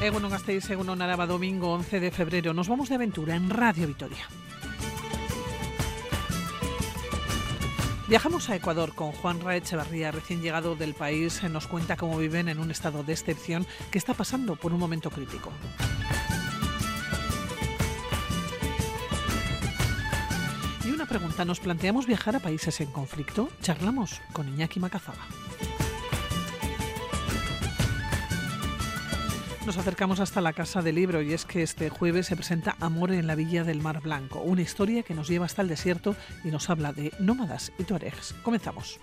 Egunon Gasteiz, Egunon Araba, domingo 11 de febrero. Nos vamos de aventura en Radio Vitoria. Viajamos a Ecuador con Juan Ra Echevarría, recién llegado del país. Nos cuenta cómo viven en un estado de excepción que está pasando por un momento crítico. Y una pregunta, ¿nos planteamos viajar a países en conflicto? Charlamos con Iñaki Macazaga. Nos acercamos hasta la Casa del Libro y es que este jueves se presenta Amor en la Villa del Mar Blanco, una historia que nos lleva hasta el desierto y nos habla de nómadas y tuaregs. Comenzamos.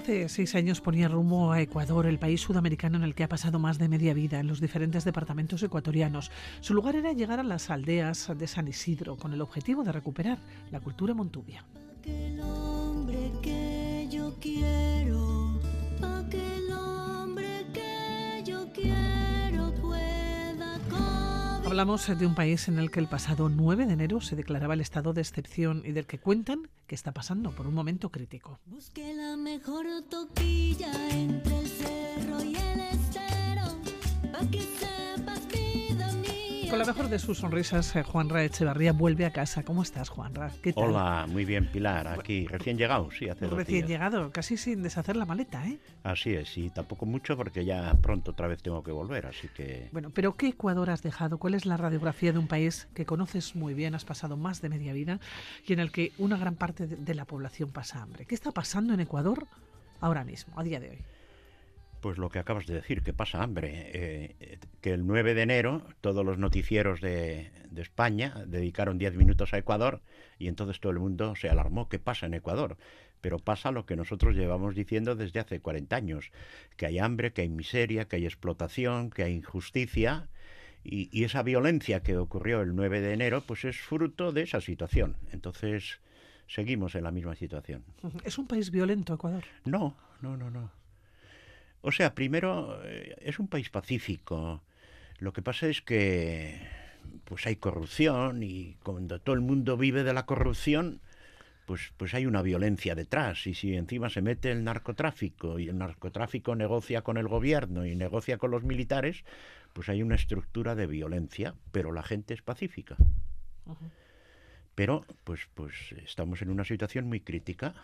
Hace seis años ponía rumbo a Ecuador, el país sudamericano en el que ha pasado más de media vida en los diferentes departamentos ecuatorianos. Su lugar era llegar a las aldeas de San Isidro con el objetivo de recuperar la cultura montubia. Hablamos de un país en el que el pasado 9 de enero se declaraba el estado de excepción y del que cuentan que está pasando por un momento crítico. Busque la mejor toquilla entre el cerro y el estero, con la mejor de sus sonrisas, eh, Juanra Echevarría vuelve a casa. ¿Cómo estás, Juanra? ¿Qué tal? Hola, muy bien, Pilar. Aquí, recién llegado, sí, hace Recién llegado, casi sin deshacer la maleta, ¿eh? Así es, y tampoco mucho porque ya pronto otra vez tengo que volver, así que... Bueno, pero ¿qué Ecuador has dejado? ¿Cuál es la radiografía de un país que conoces muy bien, has pasado más de media vida y en el que una gran parte de la población pasa hambre? ¿Qué está pasando en Ecuador ahora mismo, a día de hoy? Pues lo que acabas de decir, que pasa hambre. Eh, que el 9 de enero todos los noticieros de, España dedicaron 10 minutos a Ecuador y entonces todo el mundo se alarmó. ¿Qué pasa en Ecuador? Pero pasa lo que nosotros llevamos diciendo desde hace 40 años, que hay hambre, que hay miseria, que hay explotación, que hay injusticia. Y, y esa violencia que ocurrió el 9 de enero, pues es fruto de esa situación. Entonces, seguimos en la misma situación. ¿Es un país violento Ecuador? No, no, no, no. O sea, primero, eh, es un país pacífico. Lo que pasa es que pues hay corrupción y cuando todo el mundo vive de la corrupción, pues, pues hay una violencia detrás. Y si encima se mete el narcotráfico y el narcotráfico negocia con el gobierno y negocia con los militares, pues hay una estructura de violencia, pero la gente es pacífica. Pero pues, pues estamos en una situación muy crítica.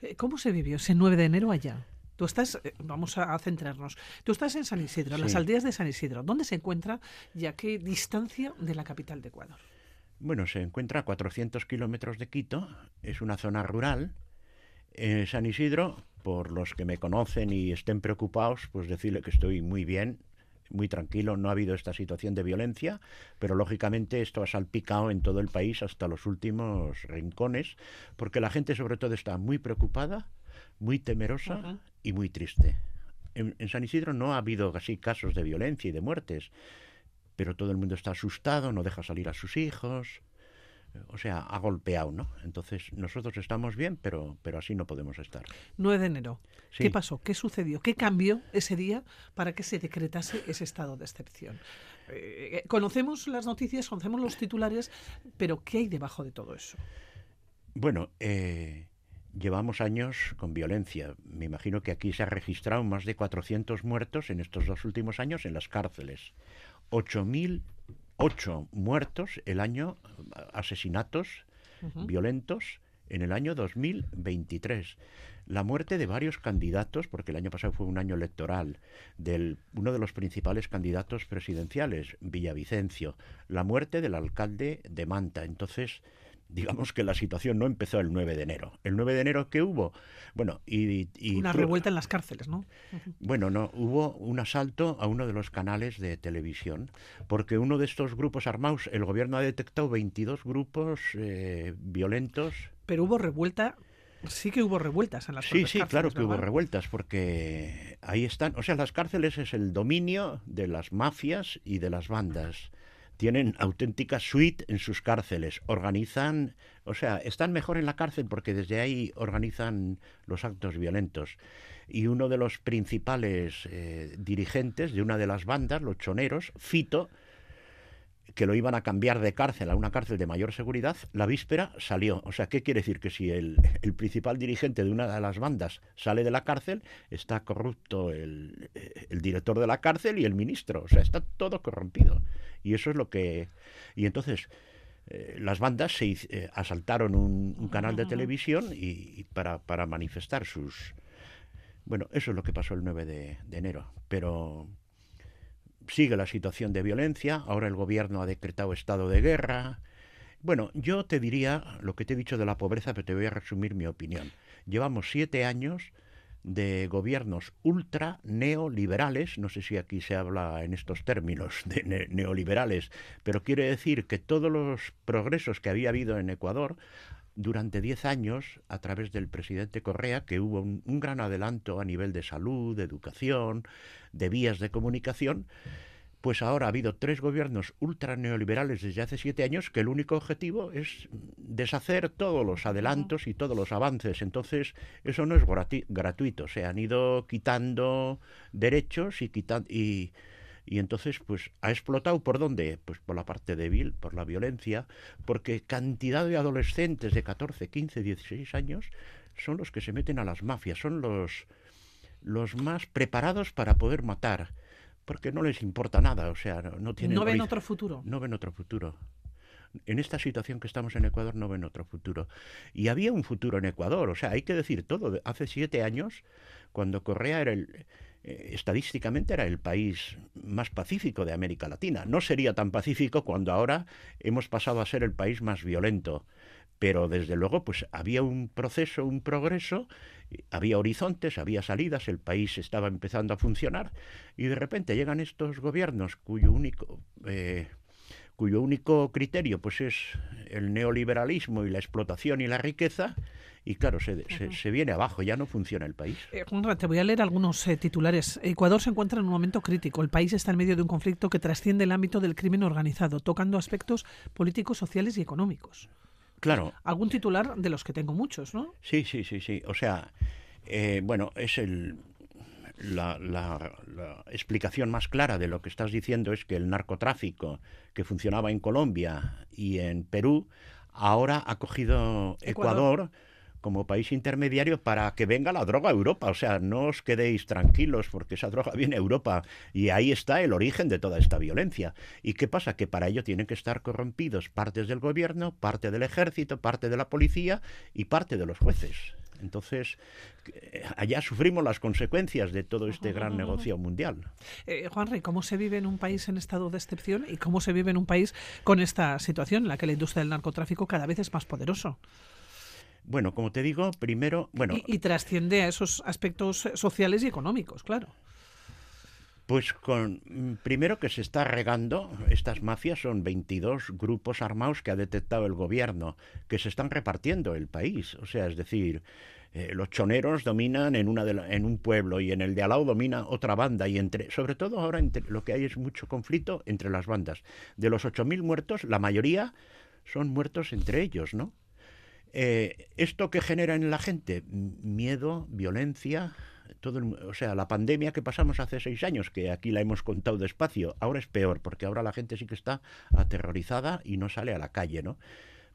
Eh, ¿Cómo se vivió ese 9 de enero allá? Tú estás, eh, vamos a, centrarnos, tú estás en San Isidro, en las aldeas de San Isidro. ¿Dónde se encuentra y a qué distancia de la capital de Ecuador? Bueno, se encuentra a 400 kilómetros de Quito, es una zona rural. En San Isidro, por los que me conocen y estén preocupados, pues decirle que estoy muy bien, muy tranquilo, no ha habido esta situación de violencia, pero lógicamente esto ha salpicado en todo el país hasta los últimos rincones, porque la gente sobre todo está muy preocupada, muy temerosa y muy triste. En, San Isidro no ha habido así casos de violencia y de muertes, pero todo el mundo está asustado, no deja salir a sus hijos, o sea, ha golpeado, ¿no? Entonces, nosotros estamos bien, pero, pero así no podemos estar. 9 de enero. ¿Qué pasó? ¿Qué sucedió? ¿Qué cambió ese día para que se decretase ese estado de excepción? Eh, eh, conocemos las noticias, conocemos los titulares, pero ¿qué hay debajo de todo eso? Bueno, eh, Llevamos años con violencia. Me imagino que aquí se ha registrado más de 400 muertos en estos dos últimos años en las cárceles. 8.008 muertos el año, asesinatos violentos en el año 2023. La muerte de varios candidatos, porque el año pasado fue un año electoral, del uno de los principales candidatos presidenciales, Villavicencio. La muerte del alcalde de Manta. Entonces, digamos que la situación no empezó el 9 de enero. ¿El 9 de enero qué hubo? Bueno, y... Una revuelta en las cárceles, ¿no? Bueno, no, hubo un asalto a uno de los canales de televisión, porque uno de estos grupos armados, el gobierno ha detectado 22 grupos eh, violentos. Pero hubo revuelta Sí que hubo revueltas en las Sí, sí, claro que hubo revueltas, porque ahí están, o sea, las cárceles es el dominio de las mafias y de las bandas tienen auténtica suite en sus cárceles, organizan, o sea, están mejor en la cárcel porque desde ahí organizan los actos violentos. Y uno de los principales eh, dirigentes de una de las bandas, los choneros, Fito, que lo iban a cambiar de cárcel a una cárcel de mayor seguridad, la víspera salió. O sea, ¿qué quiere decir? Que si el, principal dirigente de una de las bandas sale de la cárcel, está corrupto el, director de la cárcel y el ministro. O sea, está todo corrompido. Y eso es lo que... Y entonces... Eh, las bandas se eh, asaltaron un, canal de televisión y, para, para, manifestar sus... Bueno, eso es lo que pasó el 9 de, de enero. Pero sigue la situación de violencia, ahora el gobierno ha decretado estado de guerra. Bueno, yo te diría lo que te he dicho de la pobreza, pero te voy a resumir mi opinión. Llevamos siete años de gobiernos ultra neoliberales, no sé si aquí se habla en estos términos de neoliberales, pero quiere decir que todos los progresos que había habido en Ecuador durante diez años, a través del presidente Correa, que hubo un, gran adelanto a nivel de salud, de educación, de vías de comunicación, pues ahora ha habido tres gobiernos ultra neoliberales desde hace siete años que el único objetivo es deshacer todos los adelantos y todos los avances. Entonces, eso no es gratuito. Se han ido quitando derechos y, quitando, y, y entonces, pues, ha explotado por dónde? Pues por la parte débil, por la violencia, porque cantidad de adolescentes de 14, 15, 16 años son los que se meten a las mafias, son los, los más preparados para poder matar, porque no les importa nada, o sea, no, tienen... No ven otro futuro. No ven otro futuro. En esta situación que estamos en Ecuador no ven otro futuro. Y había un futuro en Ecuador, o sea, hay que decir todo. Hace siete años, cuando Correa era el, eh, estadísticamente era el país más pacífico de América Latina. No sería tan pacífico cuando ahora hemos pasado a ser el país más violento. Pero desde luego, pues había un proceso, un progreso, había horizontes, había salidas, el país estaba empezando a funcionar, y de repente llegan estos gobiernos cuyo único eh, cuyo único criterio pues es el neoliberalismo y la explotación y la riqueza, y claro, se, se, viene abajo, ya no funciona el país. Eh, te voy a leer algunos eh, titulares. Ecuador se encuentra en un momento crítico. El país está en medio de un conflicto que trasciende el ámbito del crimen organizado, tocando aspectos políticos, sociales y económicos. Claro. Algún titular de los que tengo muchos, ¿no? Sí, sí, sí, sí. O sea, eh, bueno, es el, la, la, explicación más clara de lo que estás diciendo es que el narcotráfico que funcionaba en Colombia y en Perú ahora ha cogido Ecuador como país intermediario para que venga la droga a Europa. O sea, no os quedéis tranquilos porque esa droga viene a Europa y ahí está el origen de toda esta violencia. ¿Y qué pasa? Que para ello tienen que estar corrompidos partes del gobierno, parte del ejército, parte de la policía y parte de los jueces. Entonces, eh, allá sufrimos las consecuencias de todo este gran negocio mundial. Eh, Juan Rey, ¿cómo se vive en un país en estado de excepción y cómo se vive en un país con esta situación en la que la industria del narcotráfico cada vez es más poderoso? Bueno, como te digo, primero, bueno, y, trasciende a esos aspectos sociales y económicos, claro. Pues con mm, primero que se está regando, estas mafias son 22 grupos armados que ha detectado el gobierno, que se están repartiendo el país. O sea, es decir, eh, los choneros dominan en, una en un pueblo y en el de al lado domina otra banda. Y entre, sobre todo ahora entre, lo que hay es mucho conflicto entre las bandas. De los 8.000 muertos, la mayoría son muertos entre ellos, ¿no? Eh, ¿Esto que genera en la gente? Miedo, violencia, todo o sea, la pandemia que pasamos hace seis años, que aquí la hemos contado despacio, ahora es peor, porque ahora la gente sí que está aterrorizada y no sale a la calle, ¿no?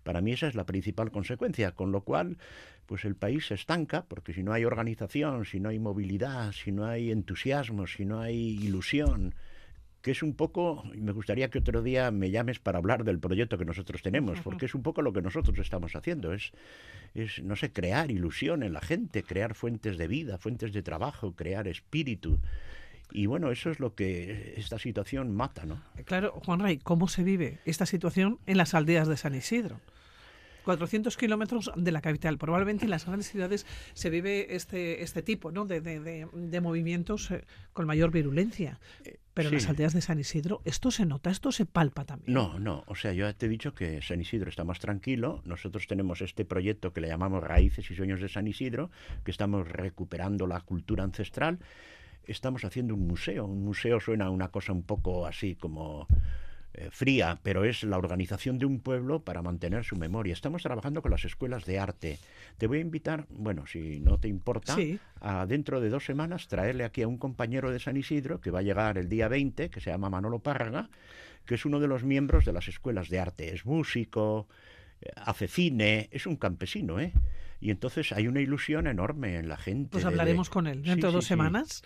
Para mí esa es la principal consecuencia, con lo cual, pues el país se estanca, porque si no hay organización, si no hay movilidad, si no hay entusiasmo, si no hay ilusión, que es un poco, y me gustaría que otro día me llames para hablar del proyecto que nosotros tenemos, porque es un poco lo que nosotros estamos haciendo, es, es, no sé, crear ilusión en la gente, crear fuentes de vida, fuentes de trabajo, crear espíritu. Y bueno, eso es lo que esta situación mata, ¿no? Claro, Juan Rey, ¿cómo se vive esta situación en las aldeas de San Isidro? 400 kilómetros de la capital. Probablemente en las grandes ciudades se vive este, este tipo ¿no? de, de, movimientos eh, con mayor virulencia. Pero en las aldeas de San Isidro, ¿esto se nota? ¿Esto se palpa también? No, no. O sea, yo te he dicho que San Isidro está más tranquilo. Nosotros tenemos este proyecto que le llamamos Raíces y Sueños de San Isidro, que estamos recuperando la cultura ancestral. Estamos haciendo un museo. Un museo suena a una cosa un poco así como eh, fría, pero es la organización de un pueblo para mantener su memoria. Estamos trabajando con las escuelas de arte. Te voy a invitar, bueno, si no te importa, a dentro de dos semanas traerle aquí a un compañero de San Isidro que va a llegar el día 20, que se llama Manolo Párraga, que es uno de los miembros de las escuelas de arte. Es músico, hace cine, es un campesino, ¿eh? Y entonces hay una ilusión enorme en la gente. Pues hablaremos con él dentro de dos semanas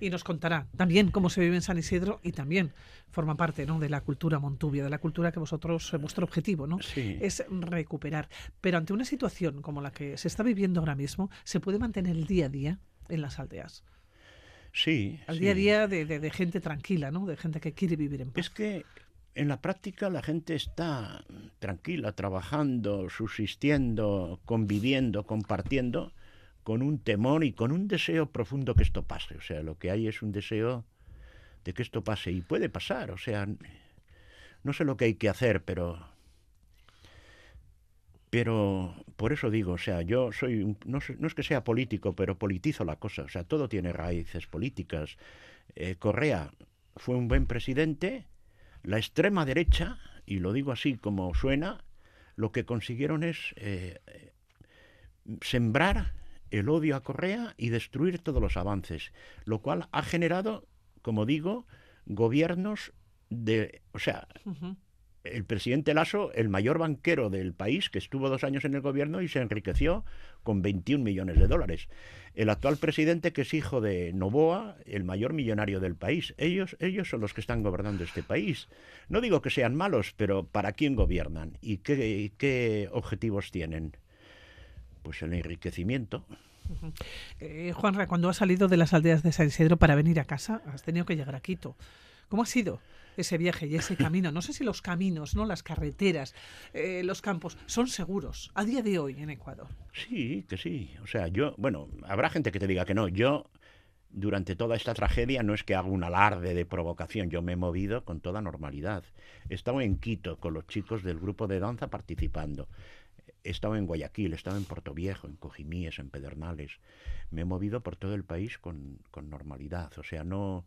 y nos contará también cómo se vive en San Isidro y también forma parte ¿no? de la cultura montubia, de la cultura que vosotros, eh, vuestro objetivo ¿no? es recuperar. Pero ante una situación como la que se está viviendo ahora mismo, ¿se puede mantener el día a día en las aldeas? Sí. Al día a día de, de, gente tranquila, ¿no? De gente que quiere vivir en paz. Es que en la práctica la gente está tranquila, trabajando, subsistiendo, conviviendo, compartiendo, con un temor y con un deseo profundo que esto pase. O sea, lo que hay es un deseo de que esto pase y puede pasar. O sea, no sé lo que hay que hacer, pero pero por eso digo, o sea, yo soy, no, no, es que sea político, pero politizo la cosa, o sea, todo tiene raíces políticas. Eh, Correa fue un buen presidente, la extrema derecha, y lo digo así como suena, lo que consiguieron es eh, sembrar el odio a Correa y destruir todos los avances, lo cual ha generado, como digo, gobiernos de, o sea, el presidente Lasso, el mayor banquero del país, que estuvo dos años en el gobierno y se enriqueció con 21 millones de dólares. El actual presidente, que es hijo de Novoa, el mayor millonario del país. Ellos, ellos son los que están gobernando este país. No digo que sean malos, pero ¿para quién gobiernan? ¿Y qué, qué objetivos tienen? Pues el enriquecimiento. Eh, Juanra, cuando has salido de las aldeas de San Isidro para venir a casa, has tenido que llegar a Quito. ¿Cómo ha sido? Ese viaje y ese camino. No sé si los caminos, no las carreteras, eh, los campos son seguros a día de hoy en Ecuador. Sí, que sí. O sea, yo, bueno, habrá gente que te diga que no. Yo durante toda esta tragedia no es que haga un alarde de provocación, yo me he movido con toda normalidad. He estado en Quito con los chicos del grupo de danza participando. He estado en Guayaquil, he estado en Puerto Viejo, en Cojimíes, en Pedernales. Me he movido por todo el país con, con normalidad. O sea, no,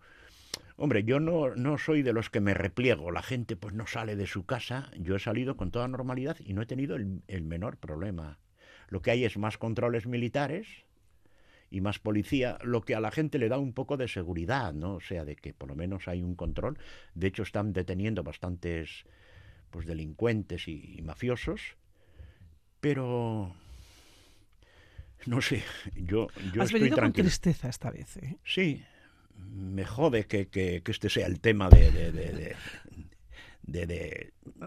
Hombre, yo no, no soy de los que me repliego, la gente pues no sale de su casa, yo he salido con toda normalidad y no he tenido el, el menor problema. Lo que hay es más controles militares y más policía, lo que a la gente le da un poco de seguridad, ¿no? O sea, de que por lo menos hay un control. De hecho, están deteniendo bastantes pues delincuentes y, mafiosos, pero no sé, yo, yo Has estoy venido con tristeza esta vez, ¿eh? Sí, me jode que, que, este sea el tema de, de, de,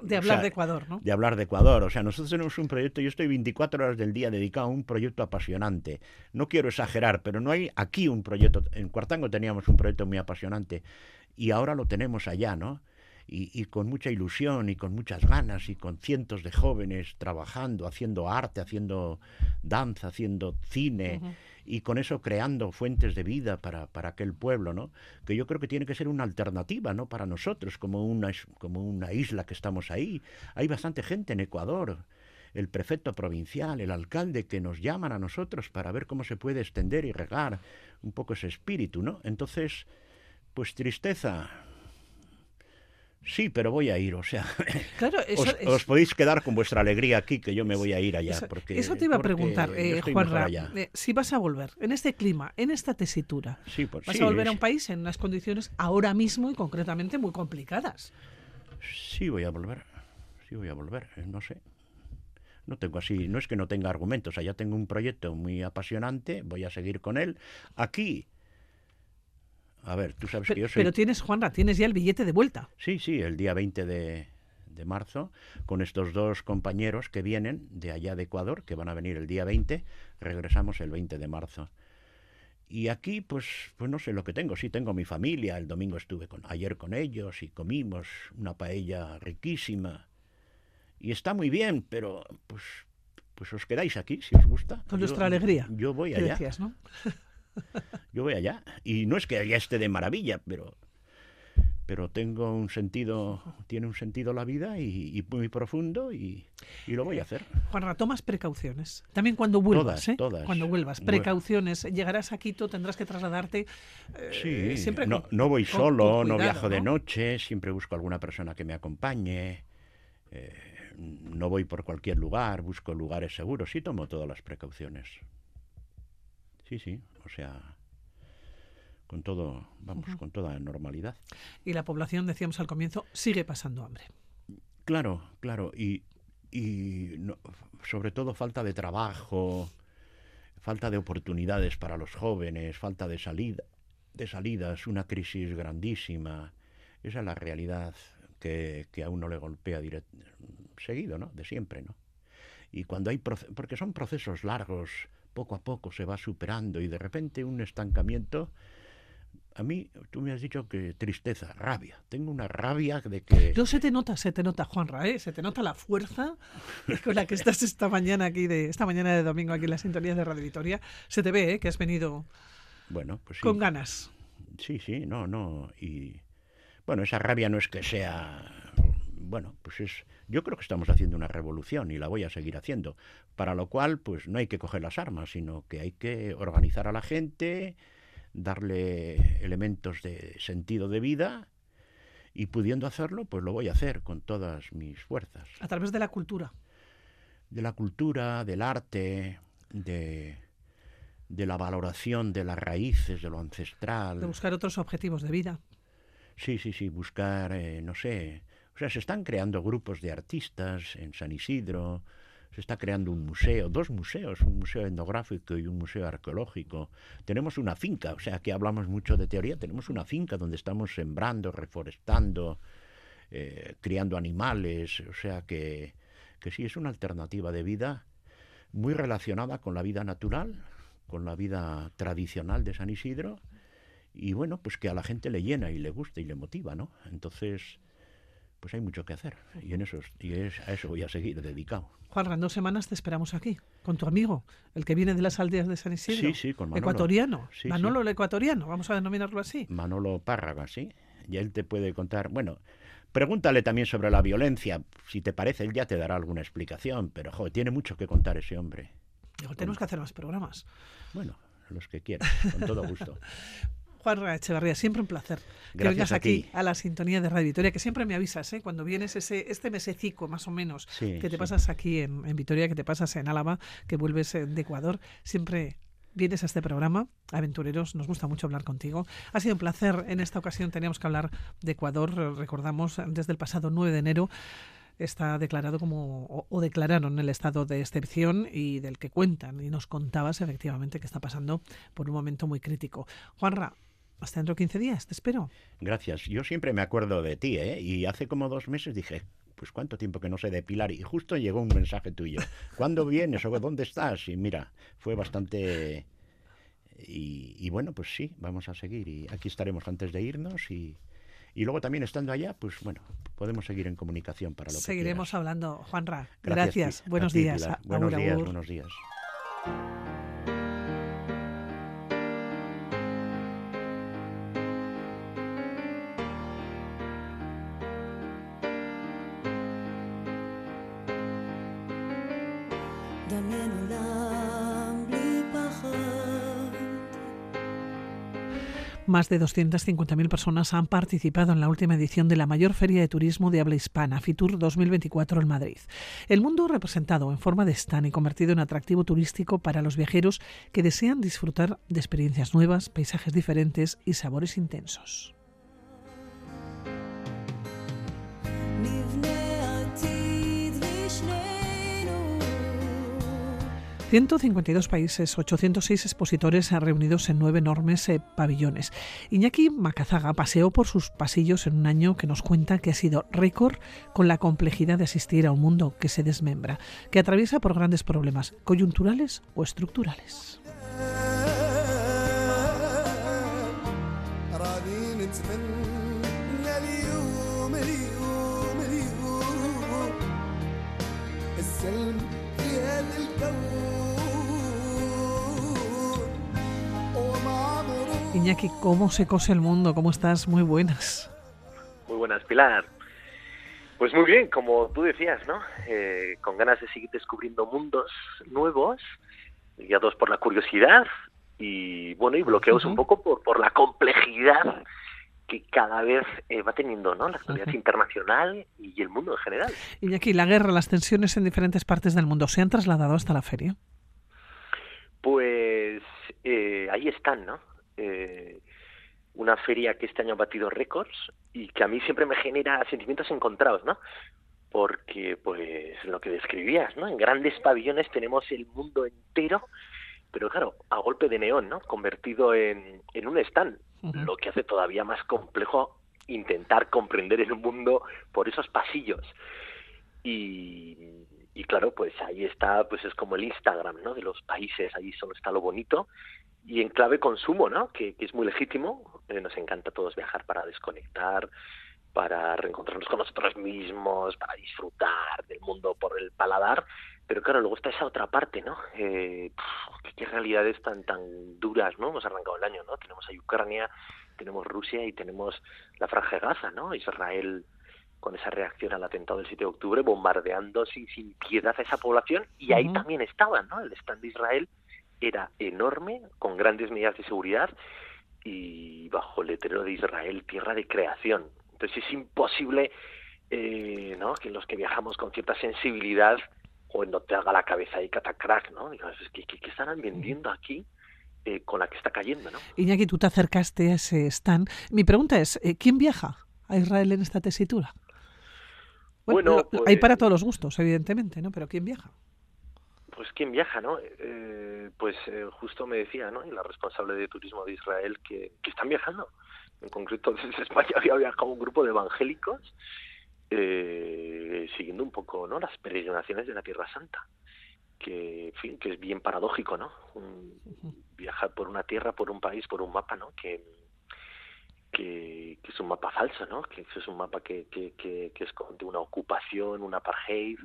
de hablar de Ecuador, ¿no? De hablar de Ecuador. O sea, nosotros tenemos un proyecto, yo estoy 24 horas del día dedicado a un proyecto apasionante. No quiero exagerar, pero no hay aquí un proyecto. En Cuartango teníamos un proyecto muy apasionante y ahora lo tenemos allá, ¿no? Y, y, con mucha ilusión y con muchas ganas y con cientos de jóvenes trabajando, haciendo arte, haciendo danza, haciendo cine y con eso creando fuentes de vida para, para, aquel pueblo, ¿no? Que yo creo que tiene que ser una alternativa, ¿no? Para nosotros, como una, como una isla que estamos ahí. Hay bastante gente en Ecuador, el prefecto provincial, el alcalde, que nos llaman a nosotros para ver cómo se puede extender y regar un poco ese espíritu, ¿no? Entonces, pues tristeza, Sí, pero voy a ir, o sea, claro, os, podéis quedar con vuestra alegría aquí, que yo me voy a ir allá. Eso, porque, eso te iba a preguntar, eh, Juanra, eh, si vas a volver en este clima, en esta tesitura, sí, pues, vas a volver a un país en unas condiciones ahora mismo y concretamente muy complicadas. Sí, voy a volver, sí voy a volver, eh, no sé. No tengo así, no es que no tenga argumentos, allá tengo un proyecto muy apasionante, voy a seguir con él. Aquí a ver, tú sabes que yo soy... Pero tienes, Juanra, tienes ya el billete de vuelta. Sí, sí, el día 20 de, de marzo, con estos dos compañeros que vienen de allá de Ecuador, que van a venir el día 20, regresamos el 20 de marzo. Y aquí, pues, pues no sé lo que tengo. Sí, tengo mi familia. El domingo estuve con, ayer con ellos y comimos una paella riquísima. Y está muy bien, pero pues, pues os quedáis aquí si os gusta. Con nuestra alegría. Yo voy allá. Decías, ¿no? Yo voy allá. Y no es que allá esté de maravilla, pero, pero tengo un sentido, tiene un sentido la vida y, muy profundo y, lo voy a hacer. Juanra, tomas precauciones. También cuando vuelvas, ¿eh? Cuando vuelvas, precauciones. Llegarás a Quito, tendrás que trasladarte. Eh, sí, siempre no, no voy solo, no viajo de noche, siempre busco alguna persona que me acompañe. Eh, no voy por cualquier lugar, busco lugares seguros, sí tomo todas las precauciones. Sí, sí, o sea, con todo, vamos, con toda normalidad. Y la población, decíamos al comienzo, sigue pasando hambre. Claro, claro, y, y sobre todo falta de trabajo, falta de oportunidades para los jóvenes, falta de salida, de salidas, una crisis grandísima. Esa es la realidad que, que a uno le golpea seguido, ¿no? De siempre, ¿no? Y cuando hay porque son procesos largos, poco a poco se va superando y de repente un estancamiento a mí, tú me has dicho que tristeza, rabia. Tengo una rabia de que... No se te nota, se te nota, Juanra, ¿eh? Se te nota la fuerza con la que estás esta mañana aquí, de esta mañana de domingo aquí en la sintonía de Radio Vitoria. Se te ve, ¿eh? Que has venido bueno, pues con ganas. Sí, sí, no, no. Y bueno, esa rabia no es que sea... Bueno, pues es... Yo creo que estamos haciendo una revolución y la voy a seguir haciendo. Para lo cual, pues no hay que coger las armas, sino que hay que organizar a la gente darle elementos de sentido de vida y pudiendo hacerlo, pues lo voy a hacer con todas mis fuerzas. A través de la cultura. De la cultura, del arte, de, de la valoración de las raíces, de lo ancestral. De buscar otros objetivos de vida. Sí, sí, sí, buscar, eh, no sé. O sea, se están creando grupos de artistas en San Isidro, se está creando un museo, dos museos, un museo etnográfico y un museo arqueológico. Tenemos una finca, o sea, que hablamos mucho de teoría, tenemos una finca donde estamos sembrando, reforestando, eh, criando animales, o sea que, que sí, es una alternativa de vida muy relacionada con la vida natural, con la vida tradicional de San Isidro, y bueno, pues que a la gente le llena y le gusta y le motiva, ¿no? Entonces, pues hay mucho que hacer y en eso y a eso voy a seguir dedicado. Juan, en dos semanas te esperamos aquí con tu amigo, el que viene de las aldeas de San Isidro. Sí, sí, con Manolo. Ecuatoriano. Manolo el ecuatoriano, vamos a denominarlo así. Manolo Párraga, sí. Y él te puede contar, bueno, pregúntale también sobre la violencia, si te parece, él ya te dará alguna explicación, pero joder, tiene mucho que contar ese hombre. tenemos que hacer más programas. Bueno, los que quieras, con todo gusto. Juan Echevarría, siempre un placer que vengas aquí a la sintonía de Radio Vitoria, que siempre me avisas, ¿eh? cuando vienes ese, este mesecico más o menos, que te pasas aquí en, Vitoria, que te pasas en Álava, que vuelves eh, de Ecuador, siempre vienes a este programa, Aventureros, nos gusta mucho hablar contigo. Ha sido un placer, en esta ocasión teníamos que hablar de Ecuador, recordamos, desde el pasado 9 de enero está declarado como, o, declararon el estado de excepción y del que cuentan. Y nos contabas efectivamente que está pasando por un momento muy crítico. Juanra, hasta dentro de 15 días, te espero. Gracias. Yo siempre me acuerdo de ti, ¿eh? Y hace como dos meses dije, pues cuánto tiempo que no sé depilar y justo llegó un mensaje tuyo. ¿Cuándo vienes o dónde estás? Y mira, fue bastante... Y, bueno, pues sí, vamos a seguir y aquí estaremos antes de irnos y, y luego también estando allá, pues bueno, podemos seguir en comunicación para lo Seguiremos hablando, Juanra. Gracias. Buenos días. Buenos días, buenos días. Más de 250.000 personas han participado en la última edición de la mayor feria de turismo de habla hispana, FITUR 2024 en Madrid. El mundo representado en forma de stand y convertido en atractivo turístico para los viajeros que desean disfrutar de experiencias nuevas, paisajes diferentes y sabores intensos. 152 países, 806 expositores reunidos en nueve enormes eh, pabellones. Iñaki Macazaga paseó por sus pasillos en un año que nos cuenta que ha sido récord con la complejidad de asistir a un mundo que se desmembra, que atraviesa por grandes problemas coyunturales o estructurales. Iñaki, ¿cómo se cose el mundo? ¿Cómo estás? Muy buenas. buenas, Pilar. Pues muy bien, como tú decías, ¿no? Eh, con ganas de seguir descubriendo mundos nuevos, guiados por la curiosidad y, bueno, y bloqueados un poco por, por la complejidad que cada vez eh, va teniendo ¿no? la actualidad internacional y el mundo en general. Aquí la guerra, las tensiones en diferentes partes del mundo, ¿se han trasladado hasta la feria? Pues eh, ahí están, ¿no? Eh, una feria que este año ha batido récords y que a mí siempre me genera sentimientos encontrados, ¿no? Porque, pues, lo que describías, ¿no? En grandes pabellones tenemos el mundo entero, pero claro, a golpe de neón, ¿no? Convertido en, en un stand, lo que hace todavía más complejo intentar comprender el mundo por esos pasillos. Y, y claro, pues ahí está, pues es como el Instagram, ¿no? De los países, ahí solo está lo bonito y en clave consumo, ¿no? Que, es muy legítimo. Eh, nos encanta a todos viajar para desconectar, para reencontrarnos con nosotros mismos, para disfrutar del mundo por el paladar. Pero claro, luego está esa otra parte, ¿no? Eh, qué, realidades tan tan duras, ¿no? Hemos arrancado el año, ¿no? Tenemos a Ucrania, tenemos Rusia y tenemos la Franja de Gaza, ¿no? Israel con esa reacción al atentado del 7 de octubre, bombardeando sin, sin piedad a esa población, y ahí también estaban, ¿no? El stand de Israel era enorme, con grandes medidas de seguridad y bajo el letrero de Israel, tierra de creación. Entonces es imposible eh, ¿no? que los que viajamos con cierta sensibilidad o no te haga la cabeza ahí catacrack, ¿no? Digas, ¿qué, qué, estarán vendiendo aquí? Eh, con la que está cayendo, ¿no? Iñaki, tú te acercaste a ese stand. Mi pregunta es, eh, ¿quién viaja a Israel en esta tesitura? Bueno, hay para pues todos los gustos, evidentemente, ¿no? Pero ¿quién viaja? Pues quién viaja, ¿no? Eh, pues eh, justo me decía, ¿no? la responsable de turismo de Israel que, están viajando. En concreto desde España había viajado un grupo de evangélicos eh, siguiendo un poco, ¿no? Las peregrinaciones de la Tierra Santa. Que, en fin, que es bien paradójico, ¿no? viajar por una tierra, por un país, por un mapa, ¿no? Que, que, es un mapa falso, ¿no? Que es un mapa que, que, que, que esconde una ocupación, un apartheid,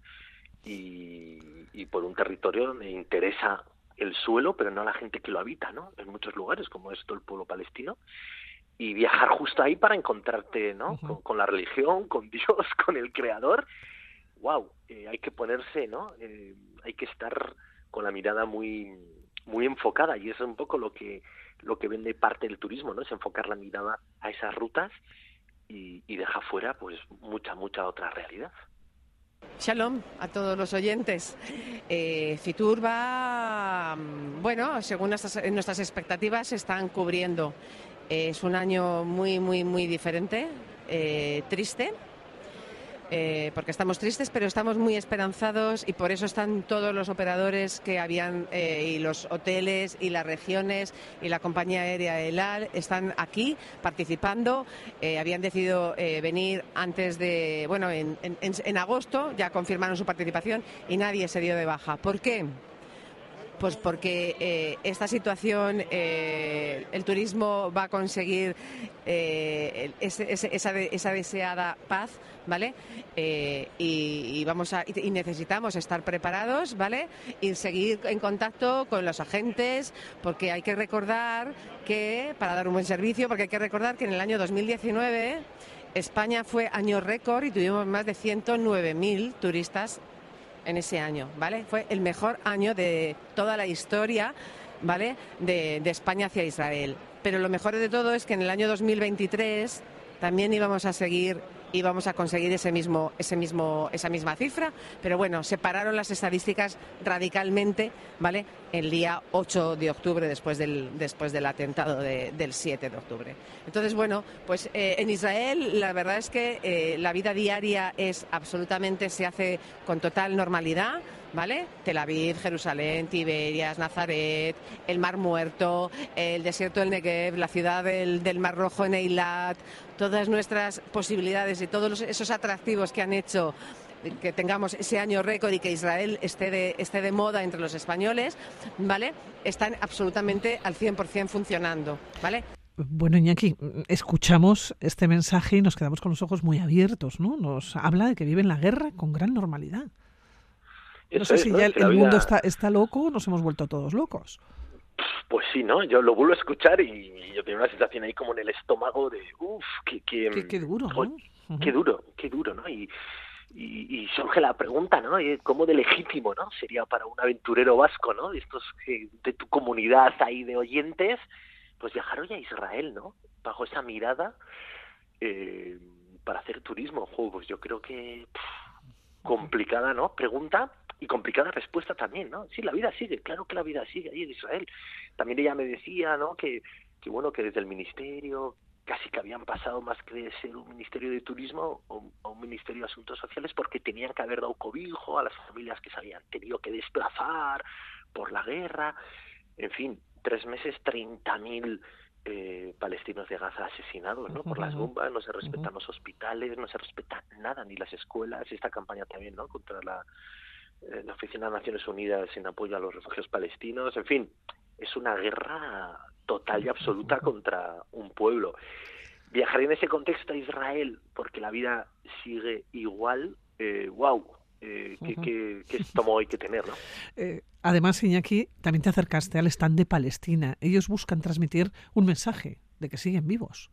y, por un territorio donde interesa el suelo, pero no la gente que lo habita, ¿no? En muchos lugares, como es todo el pueblo palestino, y viajar justo ahí para encontrarte, ¿no? con, la religión, con Dios, con el Creador. ¡Wow! Eh, hay que ponerse, ¿no? Eh, hay que estar con la mirada muy muy enfocada y eso es un poco lo que lo que vende parte del turismo, ¿no? Es enfocar la mirada a esas rutas y, y deja fuera, pues, mucha, mucha otra realidad. Shalom a todos los oyentes. Eh, mm, bueno, según nuestras, nuestras expectativas, se están cubriendo. es un año muy, muy, muy diferente, eh, triste, eh, porque estamos tristes, pero estamos muy esperanzados y por eso están todos los operadores que habían eh, y los hoteles y las regiones y la compañía aérea ELAL están aquí participando. Eh, habían decidido venir antes de, bueno, en, agosto ya confirmaron su participación y nadie se dio de baja. ¿Por qué? Pues porque esta situación, el turismo va a conseguir esa, deseada paz, ¿vale? Y, vamos a, y necesitamos estar preparados, ¿vale? Y seguir en contacto con los agentes, porque hay que recordar que, para dar un buen servicio, porque hay que recordar que en el año 2019 España fue año récord y tuvimos más de 109.000 turistas en ese año, ¿vale? Fue el mejor año de toda la historia, ¿vale? De, España hacia Israel. Pero lo mejor de todo es que en el año 2023 también íbamos a seguir y vamos a conseguir ese mismo, ese mismo, esa misma cifra. Pero bueno, separaron las estadísticas radicalmente, ¿vale? El día 8 de octubre, después del, después del atentado del 7 de octubre. Entonces, bueno, pues eh, en Israel la verdad es que eh, la vida diaria es absolutamente, se hace con total normalidad. ¿vale? Tel Aviv, Jerusalén, Tiberias, Nazaret, el Mar Muerto, el desierto del Negev, la ciudad del, del Mar Rojo en Eilat, todas nuestras posibilidades y todos esos atractivos que han hecho que tengamos ese año récord y que Israel esté de, esté de moda entre los españoles, ¿vale? Están absolutamente al 100% funcionando, ¿vale? Bueno, Iñaki, escuchamos este mensaje y nos quedamos con los ojos muy abiertos, ¿no? Nos habla de que viven la guerra con gran normalidad. no sé si ya el, mundo está, está loco o nos hemos vuelto todos locos. Pues sí, ¿no? Yo lo vuelvo a escuchar y yo tengo una sensación ahí como en el estómago de, uff, que, Qué, duro, ¿no? qué duro, qué duro, ¿no? Y, y, surge la pregunta, ¿no? ¿Cómo de legítimo, ¿no? Sería para un aventurero vasco, ¿no? De estos de tu comunidad ahí de oyentes, pues viajar hoy a Israel, ¿no? Bajo esa mirada eh, para hacer turismo, juegos. Yo creo que complicada, ¿no? Pregunta y complicada respuesta también, ¿no? Sí, la vida sigue, claro que la vida sigue ahí en Israel. También ella me decía, ¿no? Que, que bueno, que desde el ministerio casi que habían pasado más que de ser un ministerio de turismo a un ministerio de asuntos sociales porque tenían que haber dado cobijo a las familias que se habían tenido que desplazar por la guerra. En fin, tres meses, 30.000 eh, palestinos de Gaza asesinados ¿no? por las bombas, no se respetan los hospitales, no se respeta nada, ni las escuelas, esta campaña también ¿no? contra la, eh, la Oficina de Naciones Unidas en apoyo a los refugios palestinos, en fin, es una guerra total y absoluta contra un pueblo. Viajar en ese contexto a Israel porque la vida sigue igual, eh, wow, eh, ¿qué, tomo hay que tener? ¿no? Eh, además, Iñaki, también te acercaste al stand de Palestina. Ellos buscan transmitir un mensaje de que siguen vivos.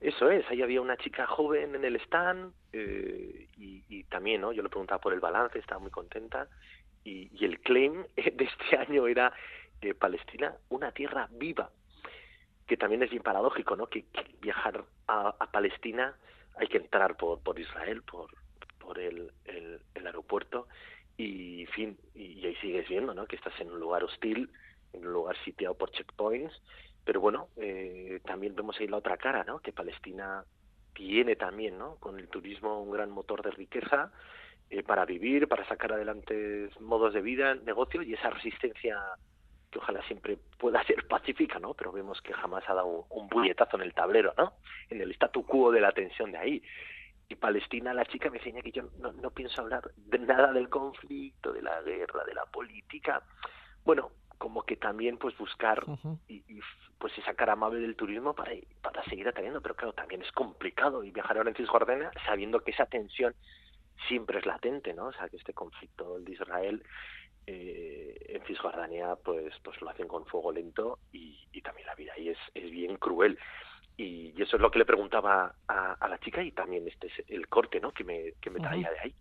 Eso es, ahí había una chica joven en el stand eh, y, también, ¿no? Yo le preguntaba por el balance, estaba muy contenta y, el claim de este año era eh, Palestina, una tierra viva, que también es bien paradójico, ¿no? Que, viajar a, Palestina hay que entrar por, por Israel, por, por el, el, aeropuerto y, fin, y, ahí sigues viendo, ¿no? Que estás en un lugar hostil, en un lugar sitiado por checkpoints, pero bueno, eh, también vemos ahí la otra cara, ¿no? Que Palestina tiene también, ¿no? Con el turismo un gran motor de riqueza, eh, para vivir, para sacar adelante modos de vida, negocio y esa resistencia que ojalá siempre pueda ser pacífica, ¿no? Pero vemos que jamás ha dado un, bulletazo en el tablero, ¿no? En el statu quo de la tensión de ahí. Y Palestina, la chica me enseña que yo no, no pienso hablar de nada del conflicto, de la guerra, de la política. Bueno, como que también pues buscar y, pues esa cara amable del turismo para, para seguir atrayendo, pero claro, también es complicado y viajar ahora en Cisjordania sabiendo que esa tensión siempre es latente, ¿no? O sea, que este conflicto de Israel eh, en Cisjordania pues pues lo hacen con fuego lento y, también la vida ahí es, es bien cruel y, eso es lo que le preguntaba a, la chica y también este es el corte ¿no? que me, que me traía de ahí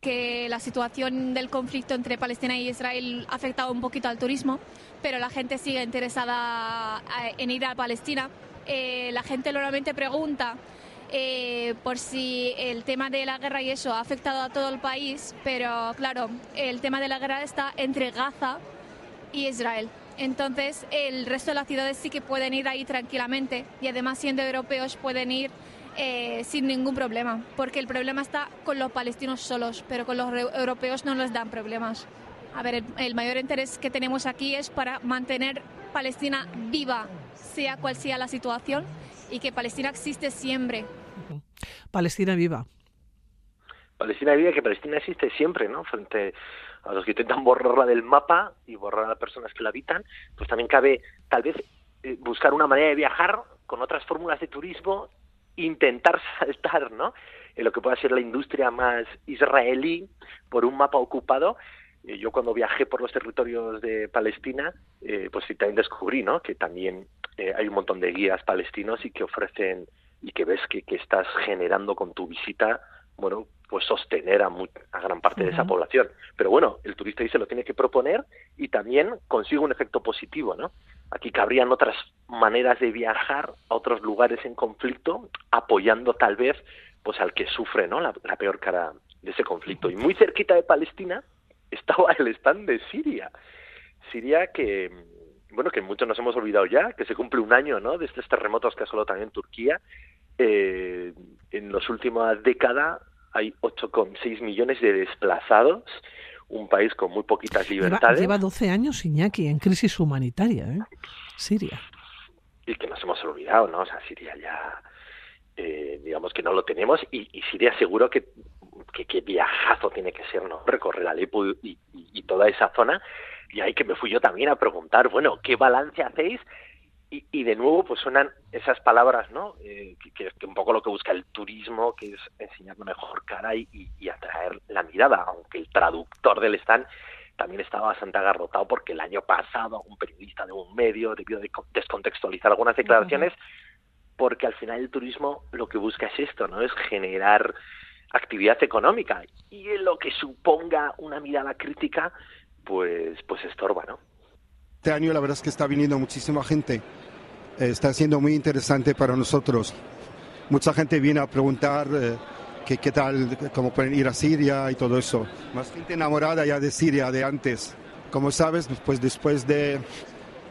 que la situación del conflicto entre Palestina y Israel ha afectado un poquito al turismo, pero la gente sigue interesada eh, en ir a Palestina. Eh, la gente normalmente pregunta eh, por si el tema de la guerra y eso ha afectado a todo el país, pero claro, el tema de la guerra está entre Gaza y Israel. Entonces, el resto de las ciudades sí que pueden ir ahí tranquilamente y además siendo europeos pueden ir eh, sin ningún problema, porque el problema está con los palestinos solos, pero con los europeos no les dan problemas. A ver, el mayor interés que tenemos aquí es para mantener Palestina viva, sea cual sea la situación, y que Palestina existe siempre. Palestina viva. Palestina viva, que Palestina existe siempre, ¿no? Frente a los que intentan borrarla del mapa y borrar a las personas que la habitan, pues también cabe tal vez eh, buscar una manera de viajar con otras fórmulas de turismo, intentar saltar, ¿no? En lo que pueda ser la industria más israelí por un mapa ocupado. Eh, yo cuando viajé por los territorios de Palestina, eh, pues también descubrí, ¿no? Que también hay un montón de guías palestinos y que ofrecen y que ves que, que estás generando con tu visita, bueno, pues sostener a, a gran parte de esa población. Pero bueno, el turista ahí se lo tiene que proponer y también consigue un efecto positivo, ¿no? Aquí cabrían otras maneras de viajar a otros lugares en conflicto, apoyando tal vez pues al que sufre, ¿no? La, la peor cara de ese conflicto. Y muy cerquita de Palestina estaba el stand de Siria. Siria que bueno, que muchos nos hemos olvidado ya, que se cumple un año, ¿no? De estos terremotos que ha solo también Turquía. Eh, en las últimas décadas hay 8,6 millones de desplazados, un país con muy poquitas libertades. Lleva, 12 años Iñaki en crisis humanitaria, ¿eh? Siria. Y que nos hemos olvidado, ¿no? O sea, Siria ya, eh, digamos que no lo tenemos y, Siria seguro que, que, viajazo tiene que ser, ¿no? Recorrer Alepo y, y toda esa zona y ahí que me fui yo también a preguntar, bueno, ¿qué balance hacéis? Y, y de nuevo, pues suenan esas palabras, ¿no? Eh, que, es un poco lo que busca el turismo, que es enseñar una mejor cara y, y, atraer la mirada, aunque el traductor del stand también estaba bastante agarrotado porque el año pasado un periodista de un medio debió de descontextualizar algunas declaraciones, porque al final el turismo lo que busca es esto, ¿no? Es generar actividad económica y en lo que suponga una mirada crítica, pues, pues estorba, ¿no? Este año la verdad es que está viniendo muchísima gente, eh, está siendo muy interesante para nosotros. Mucha gente viene a preguntar eh, qué tal, cómo pueden ir a Siria y todo eso. Más gente enamorada ya de Siria de antes. Como sabes, pues después de,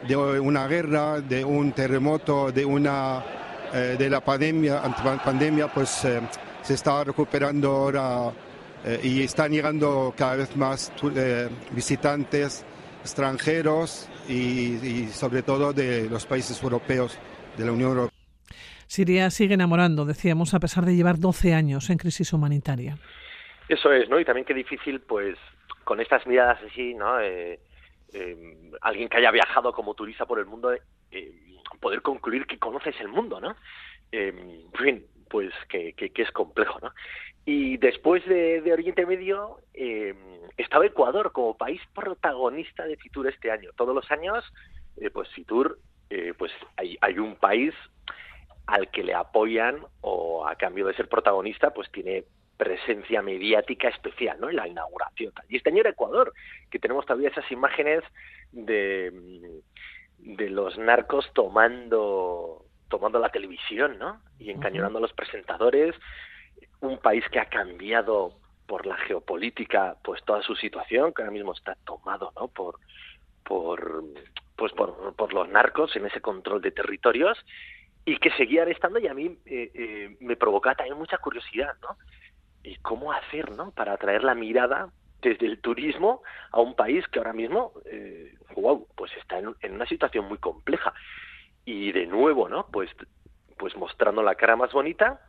de una guerra, de un terremoto, de una eh, de la pandemia, pandemia pues se está recuperando ahora eh, y están llegando cada vez más visitantes extranjeros y, sobre todo de los países europeos, de la Unión Europea. Siria sigue enamorando, decíamos, a pesar de llevar 12 años en crisis humanitaria. Eso es, ¿no? Y también qué difícil, pues, con estas miradas así, ¿no? Eh, alguien que haya viajado como turista por el mundo, poder concluir que conoces el mundo, ¿no? en fin, pues que, que, es complejo, ¿no? Y después de, Oriente Medio eh, estaba Ecuador como país protagonista de Fitur este año. Todos los años, eh, pues Fitur, eh, pues hay, hay un país al que le apoyan o a cambio de ser protagonista, pues tiene presencia mediática especial, ¿no? En la inauguración. Y este año era Ecuador, que tenemos todavía esas imágenes de, de los narcos tomando tomando la televisión, ¿no? Y encañonando a los presentadores, un país que ha cambiado por la geopolítica, pues toda su situación, que ahora mismo está tomado, ¿no? Por, por, pues por, por los narcos en ese control de territorios y que seguían estando y a mí eh, eh, me provocaba también mucha curiosidad, ¿no? Y cómo hacer, ¿no? Para atraer la mirada desde el turismo a un país que ahora mismo, eh, wow, pues está en una situación muy compleja y de nuevo, ¿no? Pues, pues mostrando la cara más bonita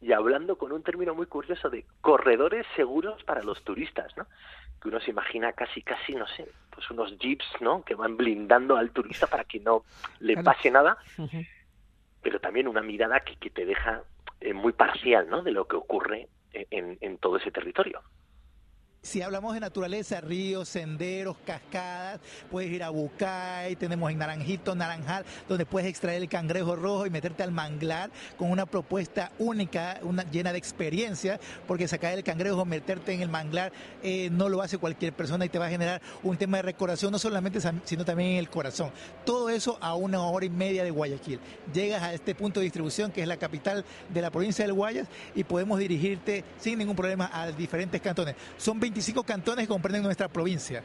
y hablando con un término muy curioso de corredores seguros para los turistas, ¿no? Que uno se imagina casi, casi, no sé, pues unos jeeps, ¿no? Que van blindando al turista para que no le pase nada, pero también una mirada que, que te deja eh, muy parcial, ¿no? De lo que ocurre en, en todo ese territorio. Si hablamos de naturaleza, ríos, senderos, cascadas, puedes ir a Bucay, tenemos en Naranjito, Naranjal, donde puedes extraer el cangrejo rojo y meterte al manglar con una propuesta única, una, llena de experiencia, porque sacar el cangrejo, meterte en el manglar, eh, no lo hace cualquier persona y te va a generar un tema de recordación, no solamente, sino también en el corazón. Todo eso a una hora y media de Guayaquil. Llegas a este punto de distribución, que es la capital de la provincia del Guayas, y podemos dirigirte sin ningún problema a diferentes cantones. Son 25 cantones comprenden nuestra provincia.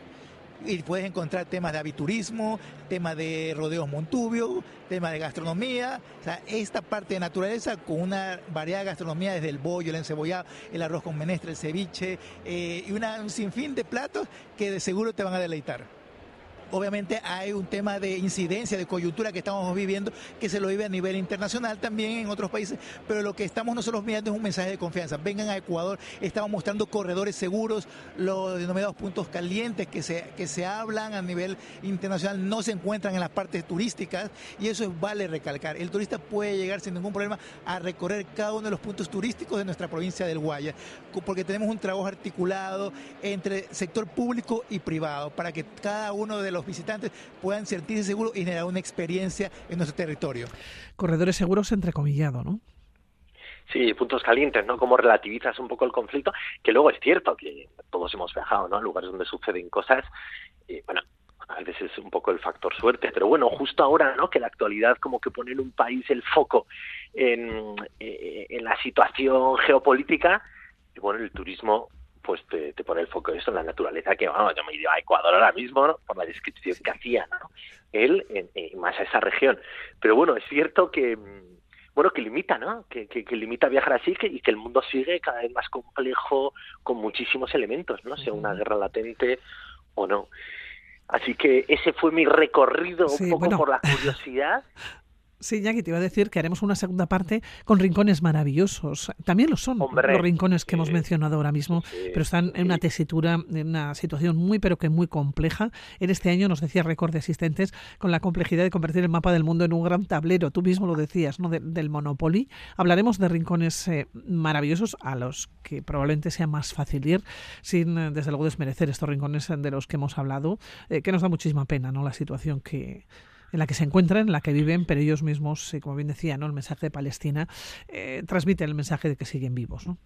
Y puedes encontrar temas de aviturismo, temas de rodeos Montubio, temas de gastronomía. O sea, esta parte de naturaleza con una variedad de gastronomía desde el bollo, el encebollado, el arroz con menestra, el ceviche eh, y un sinfín de platos que de seguro te van a deleitar. Obviamente hay un tema de incidencia, de coyuntura que estamos viviendo, que se lo vive a nivel internacional también en otros países, pero lo que estamos nosotros mirando es un mensaje de confianza. Vengan a Ecuador, estamos mostrando corredores seguros, los denominados puntos calientes que se, que se hablan a nivel internacional no se encuentran en las partes turísticas y eso vale recalcar. El turista puede llegar sin ningún problema a recorrer cada uno de los puntos turísticos de nuestra provincia del Guaya, porque tenemos un trabajo articulado entre sector público y privado para que cada uno de los los visitantes puedan sentirse seguros y generar una experiencia en nuestro territorio. Corredores seguros entrecomillado, ¿no? Sí, puntos calientes, ¿no? Como relativizas un poco el conflicto, que luego es cierto que todos hemos viajado, ¿no? A lugares donde suceden cosas, y bueno, a veces es un poco el factor suerte, pero bueno, justo ahora, ¿no? Que la actualidad como que pone en un país el foco en, eh, en la situación geopolítica, y bueno, el turismo pues te, pone el foco eso en la naturaleza, que bueno, yo me iría a Ecuador ahora mismo, por la descripción que hacía, ¿no? Él, en, más a esa región. Pero bueno, es cierto que, bueno, que limita, ¿no? Que, que, limita viajar así que, y que el mundo sigue cada vez más complejo con muchísimos elementos, ¿no? Sea una guerra latente o no. Así que ese fue mi recorrido un poco por la curiosidad Sí, Jackie, te iba a decir que haremos una segunda parte con rincones maravillosos. También lo son los rincones que hemos mencionado ahora mismo, pero están en una tesitura, en una situación muy, pero que muy compleja. En este año nos decía récord de asistentes con la complejidad de convertir el mapa del mundo en un gran tablero. Tú mismo lo decías, ¿no? del Monopoly. Hablaremos de rincones eh, maravillosos a los que probablemente sea más fácil ir, sin eh, desde luego desmerecer estos rincones de los que hemos hablado, eh, que nos da muchísima pena, ¿no? La situación que en la que se encuentran, en la que viven, pero ellos mismos, como bien decía, ¿no? el mensaje de Palestina, eh, transmiten el mensaje de que siguen vivos. ¿no?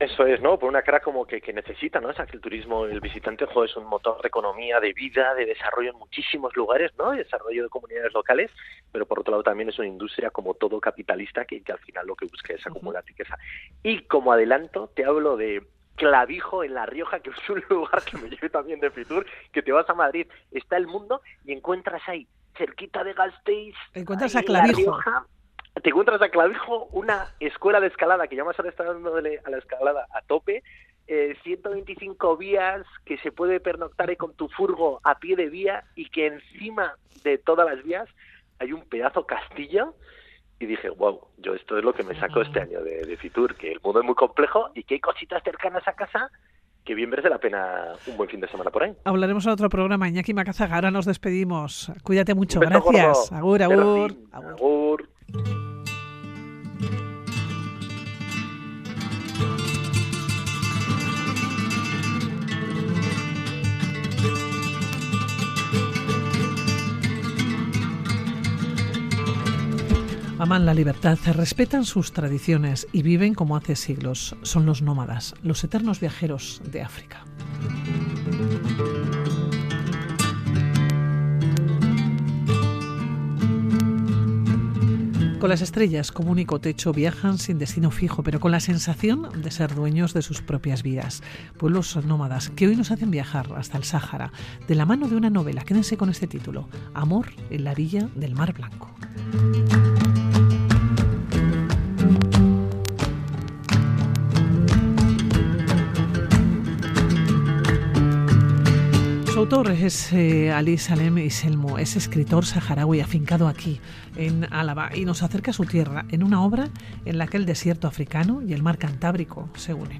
Eso es, ¿no? Por una cara como que, que necesita, ¿no? O sea, que el turismo, el visitante, es un motor de economía, de vida, de desarrollo en muchísimos lugares, ¿no? Y desarrollo de comunidades locales, pero por otro lado también es una industria como todo capitalista que, que al final lo que busca es acumular riqueza. Y como adelanto, te hablo de Clavijo en La Rioja, que es un lugar que me lleve también de Fitur, que te vas a Madrid, está el mundo y encuentras ahí, cerquita de Gasteiz, encuentras a Clavijo. Te encuentras a Clavijo una escuela de escalada, que ya más ahora está dándole a la escalada a tope, eh, 125 vías que se puede pernoctar con tu furgo a pie de vía y que encima de todas las vías hay un pedazo castillo. Y dije, wow, yo esto es lo que me saco este año de, de Fitur, que el mundo es muy complejo y que hay cositas cercanas a casa que bien merece la pena un buen fin de semana por ahí. Hablaremos en otro programa. Iñaki Macazaga, ahora nos despedimos. Cuídate mucho, gracias. Agur, agur. agur. Aman la libertad, respetan sus tradiciones y viven como hace siglos. Son los nómadas, los eternos viajeros de África. Con las estrellas como único techo viajan sin destino fijo, pero con la sensación de ser dueños de sus propias vidas. Pueblos nómadas que hoy nos hacen viajar hasta el Sáhara, de la mano de una novela. Quédense con este título, Amor en la orilla del Mar Blanco. Autor es eh, Ali Salem Iselmo, es escritor saharaui afincado aquí, en Álava, y nos acerca a su tierra en una obra en la que el desierto africano y el mar Cantábrico se unen.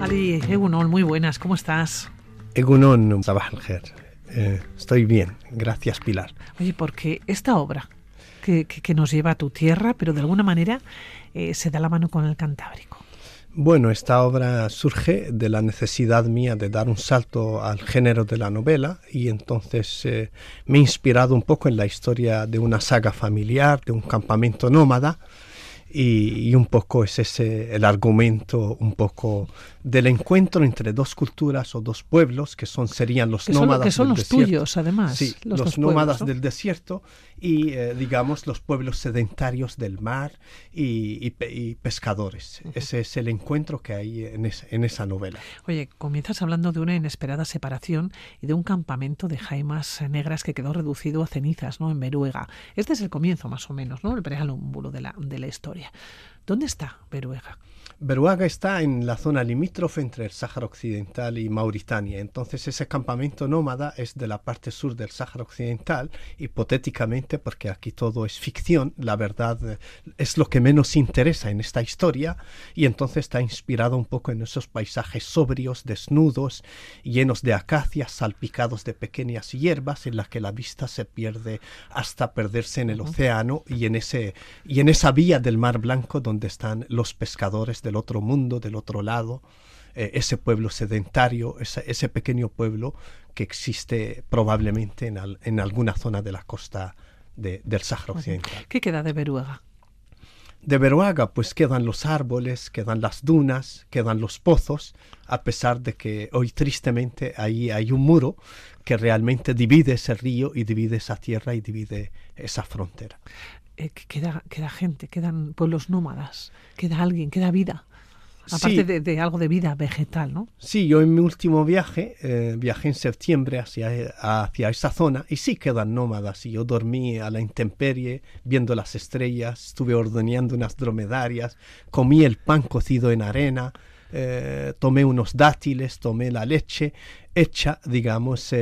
Ali Egunon, muy buenas, ¿cómo estás? Egunon. Eh, estoy bien, gracias Pilar. Oye, porque esta obra que, nos lleva a tu tierra, pero de alguna manera eh, se da la mano con el Cantábrico. Bueno, esta obra surge de la necesidad mía de dar un salto al género de la novela y entonces eh, me he inspirado un poco en la historia de una saga familiar, de un campamento nómada y, un poco es ese el argumento un poco del encuentro entre dos culturas o dos pueblos que son serían los nómadas que son los tuyos además sí los, nómadas del desierto y eh, digamos los pueblos sedentarios del mar y, pescadores. Ese es el encuentro que hay en, en, esa novela. Oye comienzas hablando de una inesperada separación y de un campamento de jaimas negras que quedó reducido a cenizas no en Beruega. Este es el comienzo más o menos no el preámbulo de la de la historia dónde está Beruega Beruaga está en la zona limítrofe entre el Sáhara Occidental y Mauritania. Entonces ese campamento nómada es de la parte sur del Sáhara Occidental, hipotéticamente, porque aquí todo es ficción, la verdad eh, es lo que menos interesa en esta historia, y entonces está inspirado un poco en esos paisajes sobrios, desnudos, llenos de acacias, salpicados de pequeñas hierbas, en las que la vista se pierde hasta perderse en el océano y en, ese, y en esa vía del Mar Blanco donde están los pescadores del otro mundo, del otro lado, eh, ese pueblo sedentario, ese, pequeño pueblo que existe probablemente en, en alguna zona de la costa del Sáhara Occidental. ¿Qué queda de Beruaga? De Beruaga pues quedan los árboles, quedan las dunas, quedan los pozos, a pesar de que hoy tristemente ahí hay un muro que realmente divide ese río y divide esa tierra y divide esa frontera. Eh, queda, queda gente, quedan pueblos nómadas, queda alguien, queda vida. Aparte de, algo de vida vegetal, ¿no? Sí, yo en mi último viaje, eh, viajé en septiembre hacia, hacia esa zona y sí quedan nómadas. Y yo dormí a la intemperie, viendo las estrellas, estuve ordeñando unas dromedarias, comí el pan cocido en arena, eh, tomé unos dátiles, tomé la leche hecha, digamos,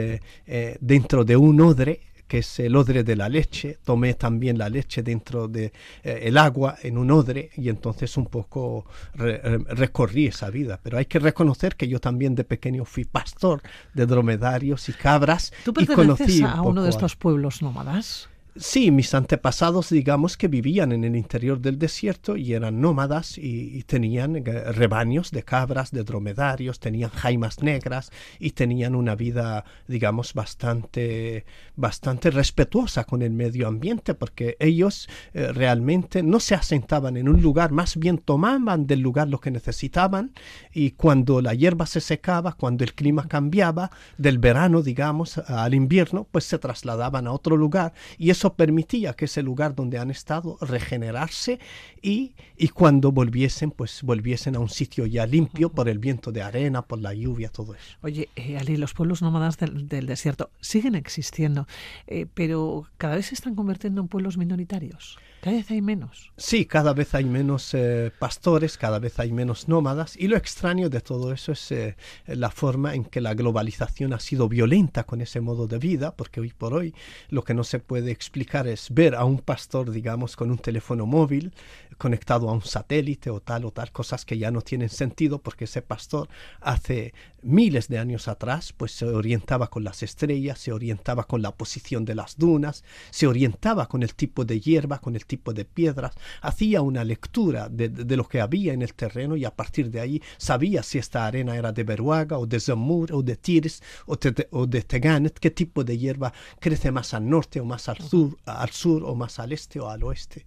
dentro de un odre que es el odre de la leche. Tomé también la leche dentro de eh, el agua en un odre y entonces un poco recorrí esa vida. Pero hay que reconocer que yo también de pequeño fui pastor de dromedarios y cabras ¿Tú y conocí a uno de estos pueblos nómadas? Sí, mis antepasados, digamos que vivían en el interior del desierto y eran nómadas y, tenían eh, rebaños de cabras, de dromedarios, tenían jaimas negras y tenían una vida, digamos, bastante, bastante respetuosa con el medio ambiente porque ellos eh, realmente no se asentaban en un lugar, más bien tomaban del lugar lo que necesitaban y cuando la hierba se secaba, cuando el clima cambiaba, del verano, digamos, al invierno, pues se trasladaban a otro lugar y eso permitía que ese lugar donde han estado regenerarse y, y cuando volviesen, pues volviesen a un sitio ya limpio por el viento de arena, por la lluvia, todo eso. Oye, eh, Ali, los pueblos nómadas del, desierto siguen existiendo, eh, pero cada vez se están convirtiendo en pueblos minoritarios. Cada vez hay menos. Sí, cada vez hay menos eh, pastores, cada vez hay menos nómadas. Y lo extraño de todo eso es eh, la forma en que la globalización ha sido violenta con ese modo de vida, porque hoy por hoy lo que no se puede explicar es ver a un pastor, digamos, con un teléfono móvil conectado a un satélite o tal o tal, cosas que ya no tienen sentido porque ese pastor hace miles de años atrás pues se orientaba con las estrellas, se orientaba con la posición de las dunas, se orientaba con el tipo de hierba, con el tipo de piedras, hacía una lectura de, lo que había en el terreno y a partir de ahí sabía si esta arena era de Beruaga o de Zamur o de Tiris o de, o de Teganet, qué tipo de hierba crece más al norte o más al sur, al sur o más al este o al oeste.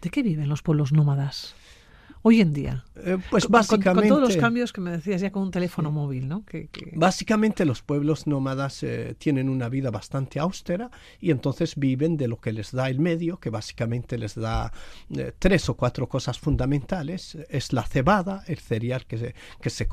¿De qué viven los pueblos nómadas? Hoy en día? Eh, pues básicamente... Con, todos los cambios que me decías ya con un teléfono móvil, ¿no? Que, Básicamente los pueblos nómadas eh, tienen una vida bastante austera y entonces viven de lo que les da el medio, que básicamente les da eh, tres o cuatro cosas fundamentales. Es la cebada, el cereal que, se, que se,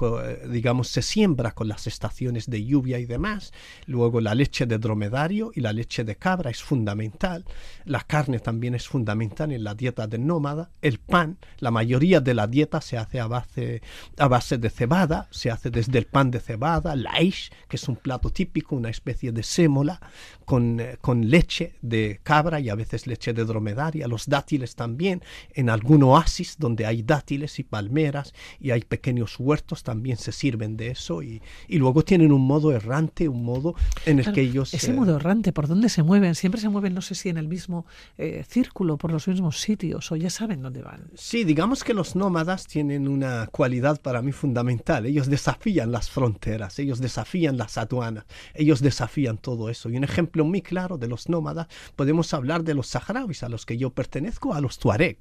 digamos, se siembra con las estaciones de lluvia y demás. Luego la leche de dromedario y la leche de cabra es fundamental. La carne también es fundamental en la dieta del nómada. El pan, la mayoría de la dieta se hace a base, a base de cebada, se hace desde el pan de cebada, laish, que es un plato típico, una especie de sémola, con, eh, con leche de cabra y a veces leche de dromedaria, los dátiles también, en algún oasis donde hay dátiles y palmeras y hay pequeños huertos también se sirven de eso y, y luego tienen un modo errante, un modo en el que ellos... Ese modo errante, ¿por dónde se mueven? Siempre se mueven, no sé si en el mismo eh, círculo, por los mismos sitios o ya saben dónde van. Sí, digamos que los nómadas tienen una cualidad para mí fundamental. Ellos desafían las fronteras, ellos desafían las aduanas, ellos desafían todo eso. Y un ejemplo muy claro de los nómadas, podemos hablar de los saharauis a los que yo pertenezco, a los tuareg.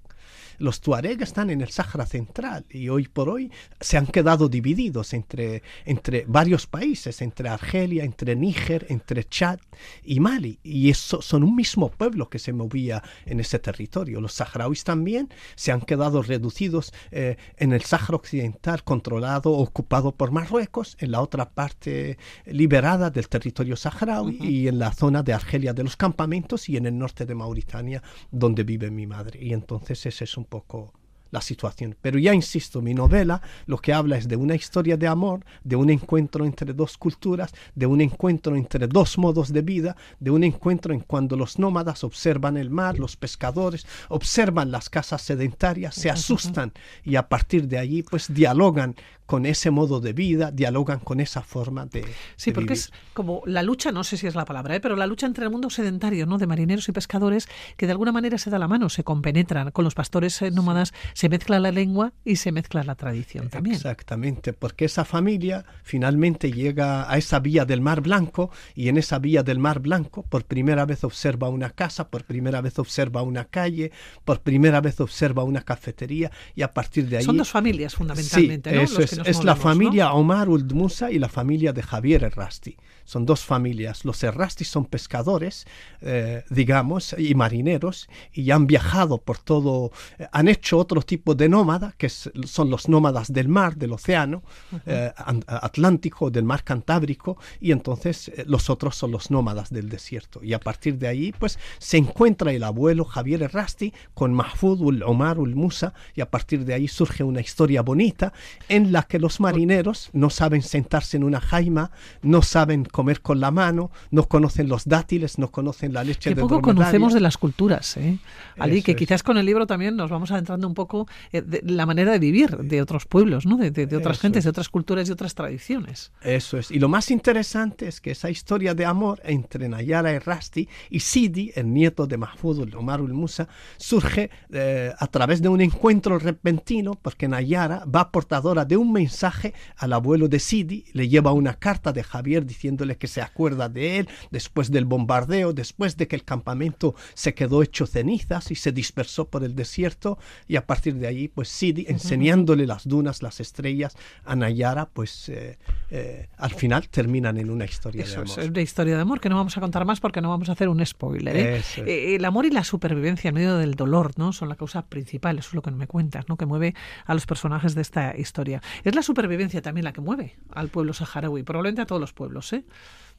Los tuareg están en el Sáhara Central y hoy por hoy se han quedado divididos entre, entre varios países, entre Argelia, entre Níger, entre Chad y Mali. Y eso son un mismo pueblo que se movía en ese territorio. Los saharauis también se han quedado reducidos eh, en el Sáhara Occidental, controlado, ocupado por Marruecos, en la otra parte liberada del territorio saharaui y en la zona de Argelia de los campamentos y en el norte de Mauritania, donde vive mi madre. Y entonces ese es un poco la situación. Pero ya insisto, mi novela lo que habla es de una historia de amor, de un encuentro entre dos culturas, de un encuentro entre dos modos de vida, de un encuentro en cuando los nómadas observan el mar, los pescadores observan las casas sedentarias, se asustan y a partir de allí pues dialogan con ese modo de vida, dialogan con esa forma de... Sí, porque es como la lucha, no sé si es la palabra, ¿eh? pero la lucha entre el mundo sedentario, ¿no? De marineros y pescadores, que de alguna manera se da la mano, se compenetran. Con los pastores eh, nómadas se mezcla la lengua y se mezcla la tradición también. Exactamente, porque esa familia finalmente llega a esa vía del Mar Blanco y en esa vía del Mar Blanco por primera vez observa una casa, por primera vez observa una calle, por primera vez observa una cafetería y a partir de ahí... Son dos familias fundamentalmente, ¿no? Eso es, es la familia Omar Uld Musa y la familia de Javier Errasti. Son dos familias. Los Errasti son pescadores, eh, digamos, y marineros, y han viajado por todo, eh, han hecho otro tipo de nómada, que son los nómadas del mar, del océano eh, Atlántico, del mar Cantábrico, y entonces los otros son los nómadas del desierto. Y a partir de ahí, pues, se encuentra el abuelo Javier Errasti con Mahfoud ul Omar ul Musa, y a partir de ahí surge una historia bonita en la que los marineros no saben sentarse en una jaima, no saben comer con la mano, no conocen los dátiles, no conocen la leche Qué de poco conocemos de las culturas, ¿eh? Ali, que quizás con el libro también nos vamos adentrando un poco poco eh, la manera de vivir de otros pueblos, ¿no? de, otras gentes, de otras culturas y otras tradiciones. Eso es. Y lo más interesante es que esa historia de amor entre Nayara y Rasti y Sidi, el nieto de Mahfoud el Omar el Musa, surge eh, a través de un encuentro repentino porque Nayara va portadora de un mensaje al abuelo de Sidi, le lleva una carta de Javier diciéndole que se acuerda de él después del bombardeo, después de que el campamento se quedó hecho cenizas y se dispersó por el desierto y a partir de ahí pues Sidi enseñándole las dunas, las estrellas a Nayara pues eh, eh, al final terminan en una historia de amor. Es una historia de amor que no vamos a contar más porque no vamos a hacer un spoiler. ¿eh? el amor y la supervivencia en medio del dolor no son la causa principal, eso es lo que me cuentas, ¿no? que mueve a los personajes de esta historia. Es la supervivencia también la que mueve al pueblo saharaui, probablemente a todos los pueblos. ¿eh?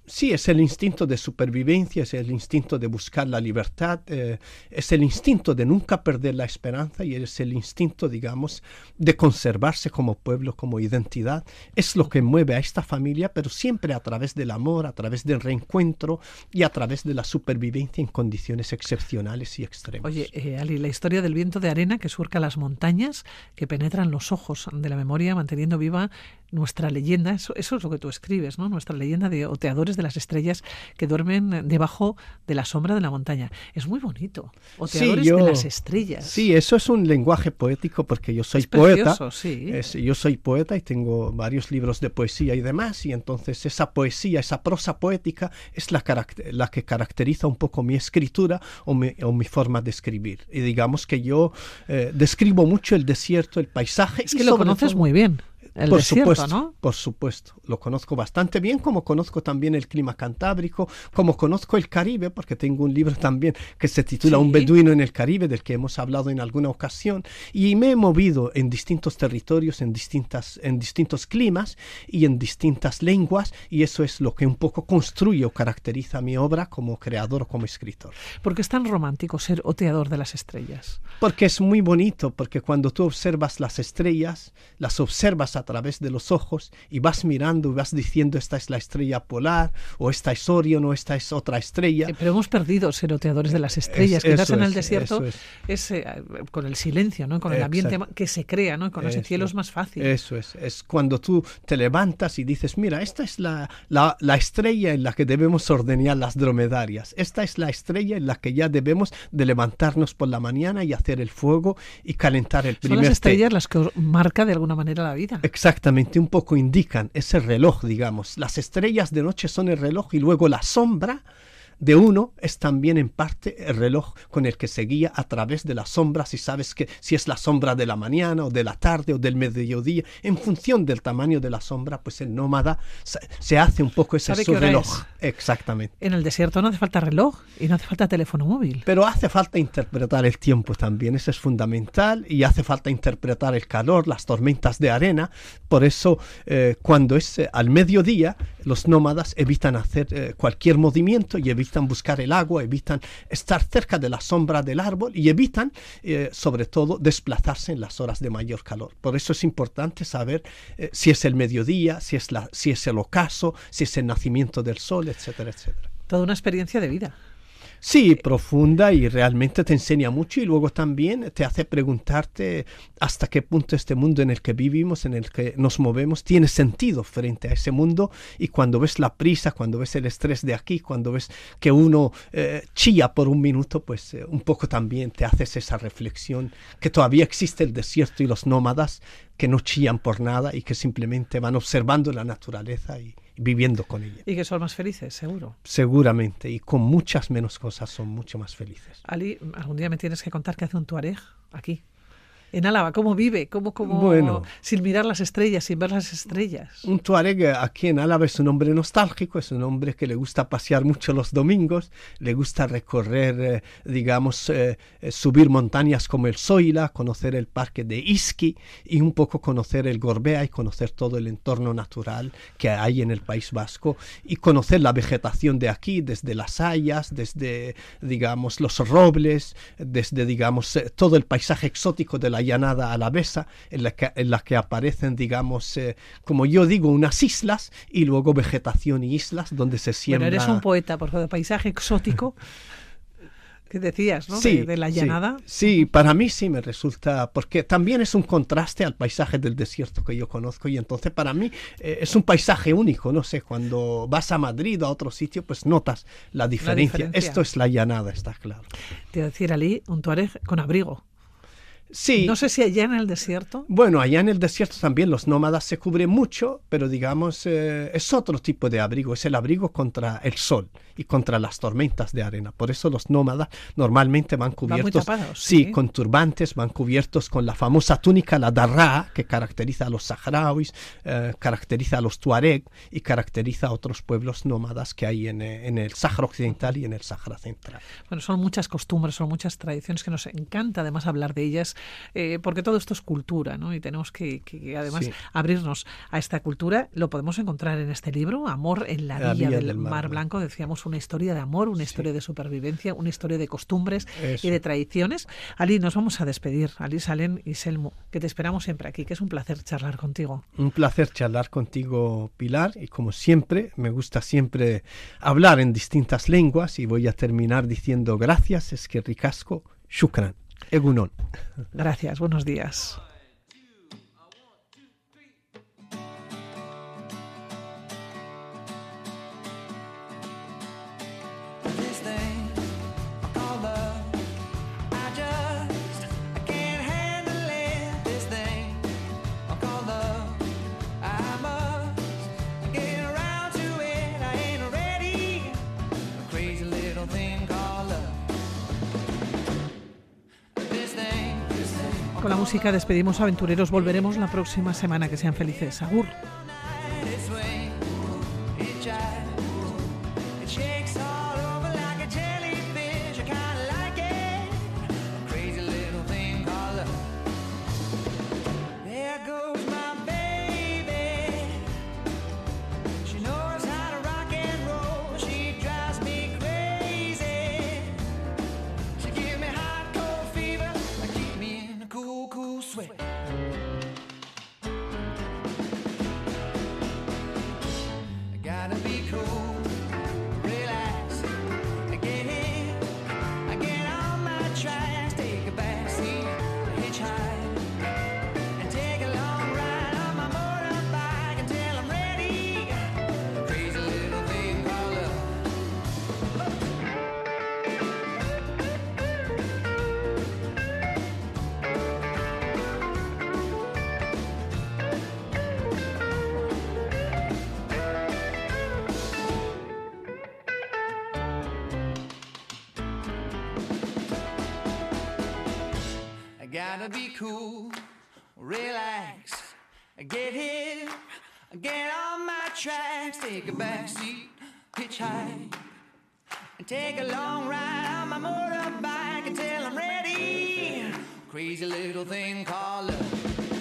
Sí, es el instinto de supervivencia, es el instinto de buscar la libertad, eh, es el instinto de nunca perder la esperanza y es el instinto, digamos, de conservarse como pueblo, como identidad. Es lo que mueve a esta familia, pero siempre a través del amor, a través del reencuentro y a través de la supervivencia en condiciones excepcionales y extremas. Oye, eh, Ali, la historia del viento de arena que surca las montañas, que penetran los ojos de la memoria, manteniendo viva nuestra leyenda, eso, eso es lo que tú escribes, ¿no? Nuestra leyenda de oteadores de las estrellas que duermen debajo de la sombra de la montaña. Es muy bonito. Oteadores de las estrellas. Sí, eso es un lenguaje poético porque yo soy poeta. yo soy poeta y tengo varios libros de poesía y demás. Y entonces esa poesía, esa prosa poética es la, la que caracteriza un poco mi escritura o mi, o mi forma de escribir. Y digamos que yo eh, describo mucho el desierto, el paisaje. Es que lo conoces muy bien por supuesto, Por supuesto, lo conozco bastante bien, como conozco también el clima cantábrico, como conozco el Caribe, porque tengo un libro también que se titula Un beduino en el Caribe, del que hemos hablado en alguna ocasión, y me he movido en distintos territorios, en, distintas, en distintos climas y en distintas lenguas, y eso es lo que un poco construye o caracteriza mi obra como creador o como escritor. ¿Por qué es tan romántico ser oteador de las estrellas? Porque es muy bonito, porque cuando tú observas las estrellas, las observas a a través de los ojos y vas mirando y vas diciendo esta es la estrella polar o esta es Orion o esta es otra estrella. pero hemos perdido ser oteadores de las estrellas. Quizás en el desierto es, eh, con el silencio, ¿no? con el ambiente que se crea, ¿no? con ese cielo es más fácil. Eso es, es cuando tú te levantas y dices, mira, esta es la, la, la estrella en la que debemos ordenar las dromedarias. Esta es la estrella en la que ya debemos de levantarnos por la mañana y hacer el fuego y calentar el primer Son las estrellas las que marca de alguna manera la vida. Exactamente, un poco indican ese reloj, digamos. Las estrellas de noche son el reloj y luego la sombra de uno es también en parte el reloj con el que se guía a través de las sombras si sabes que si es la sombra de la mañana o de la tarde o del mediodía, en función del tamaño de la sombra, pues el nómada se hace un poco ese su reloj. Exactamente. En el desierto no hace falta reloj y no hace falta teléfono móvil. Pero hace falta interpretar el tiempo también, eso es fundamental y hace falta interpretar el calor, las tormentas de arena. Por eso eh, cuando es eh, al mediodía, los nómadas evitan hacer eh, cualquier movimiento y evitan evitan buscar el agua, evitan estar cerca de la sombra del árbol y evitan, eh, sobre todo, desplazarse en las horas de mayor calor. Por eso es importante saber eh, si es el mediodía, si es, la, si es el ocaso, si es el nacimiento del sol, etcétera, etcétera. Toda una experiencia de vida. Sí, profunda y realmente te enseña mucho y luego también te hace preguntarte hasta qué punto este mundo en el que vivimos, en el que nos movemos, tiene sentido frente a ese mundo. Y cuando ves la prisa, cuando ves el estrés de aquí, cuando ves que uno eh, chilla por un minuto, pues eh, un poco también te haces esa reflexión que todavía existe el desierto y los nómadas que no chillan por nada y que simplemente van observando la naturaleza y, viviendo con ella. Y que son más felices, seguro. Seguramente, y con muchas menos cosas son mucho más felices. Ali, algún día me tienes que contar qué hace un tuareg aquí en Álava? ¿Cómo vive? ¿Cómo, cómo, bueno, sin mirar las estrellas, sin ver las estrellas? Un tuareg aquí en Álava es un hombre nostálgico, es un hombre que le gusta pasear mucho los domingos, le gusta recorrer, eh, digamos, eh, eh, subir montañas como el Zoila, conocer el parque de Iski y un poco conocer el Gorbea y conocer todo el entorno natural que hay en el País Vasco y conocer la vegetación de aquí, desde las hayas, desde, digamos, los robles, desde, digamos, todo el paisaje exótico de la llanada alavesa, en la que, en la que aparecen, digamos, eh, como yo digo, unas islas y luego vegetación y islas donde se siembra... Bueno, eres un poeta, por favor, paisaje exótico. que decías, ¿no? Sí, de, la llanada. Sí, para mí sí me resulta, porque también es un contraste al paisaje del desierto que yo conozco y entonces para mí eh, es un paisaje único, no sé, cuando vas a Madrid o a otro sitio, pues notas la diferencia. Esto es la llanada, está claro. Te iba a decir, Ali, un tuareg con abrigo. Sí. No sé si allá en el desierto. Bueno, allá en el desierto también los nómadas se cubren mucho, pero digamos eh, es otro tipo de abrigo, es el abrigo contra el sol y contra las tormentas de arena. Por eso los nómadas normalmente van cubiertos, sí, con turbantes, van cubiertos con la famosa túnica, la darra, que caracteriza a los saharauis, eh, caracteriza a los tuareg y caracteriza a otros pueblos nómadas que hay en, eh, en el Sáhara Occidental y en el Sáhara Central. Bueno, son muchas costumbres, son muchas tradiciones que nos encanta además hablar de ellas eh, porque todo esto es cultura, ¿no? Y tenemos que, además abrirnos a esta cultura. Lo podemos encontrar en este libro, Amor en la, Villa, del, Mar, Blanco. Decíamos una historia de amor, una historia de supervivencia, una historia de costumbres y de tradiciones. Ali, nos vamos a despedir. Ali Salen y Selmo, que te esperamos siempre aquí, que es un placer charlar contigo. Un placer charlar contigo, Pilar, y como siempre, me gusta siempre hablar en distintas lenguas y voy a terminar diciendo gracias, es que ricasco, shukran. Egunon. Gracias, buenos días. Música despedimos aventureros. Volveremos la próxima semana. Que sean felices. Agur. Gotta be cool, relax, get hit, get on my tracks, take a back seat, hitchhike, and take a long ride on my motorbike until I'm ready. Crazy little thing called love.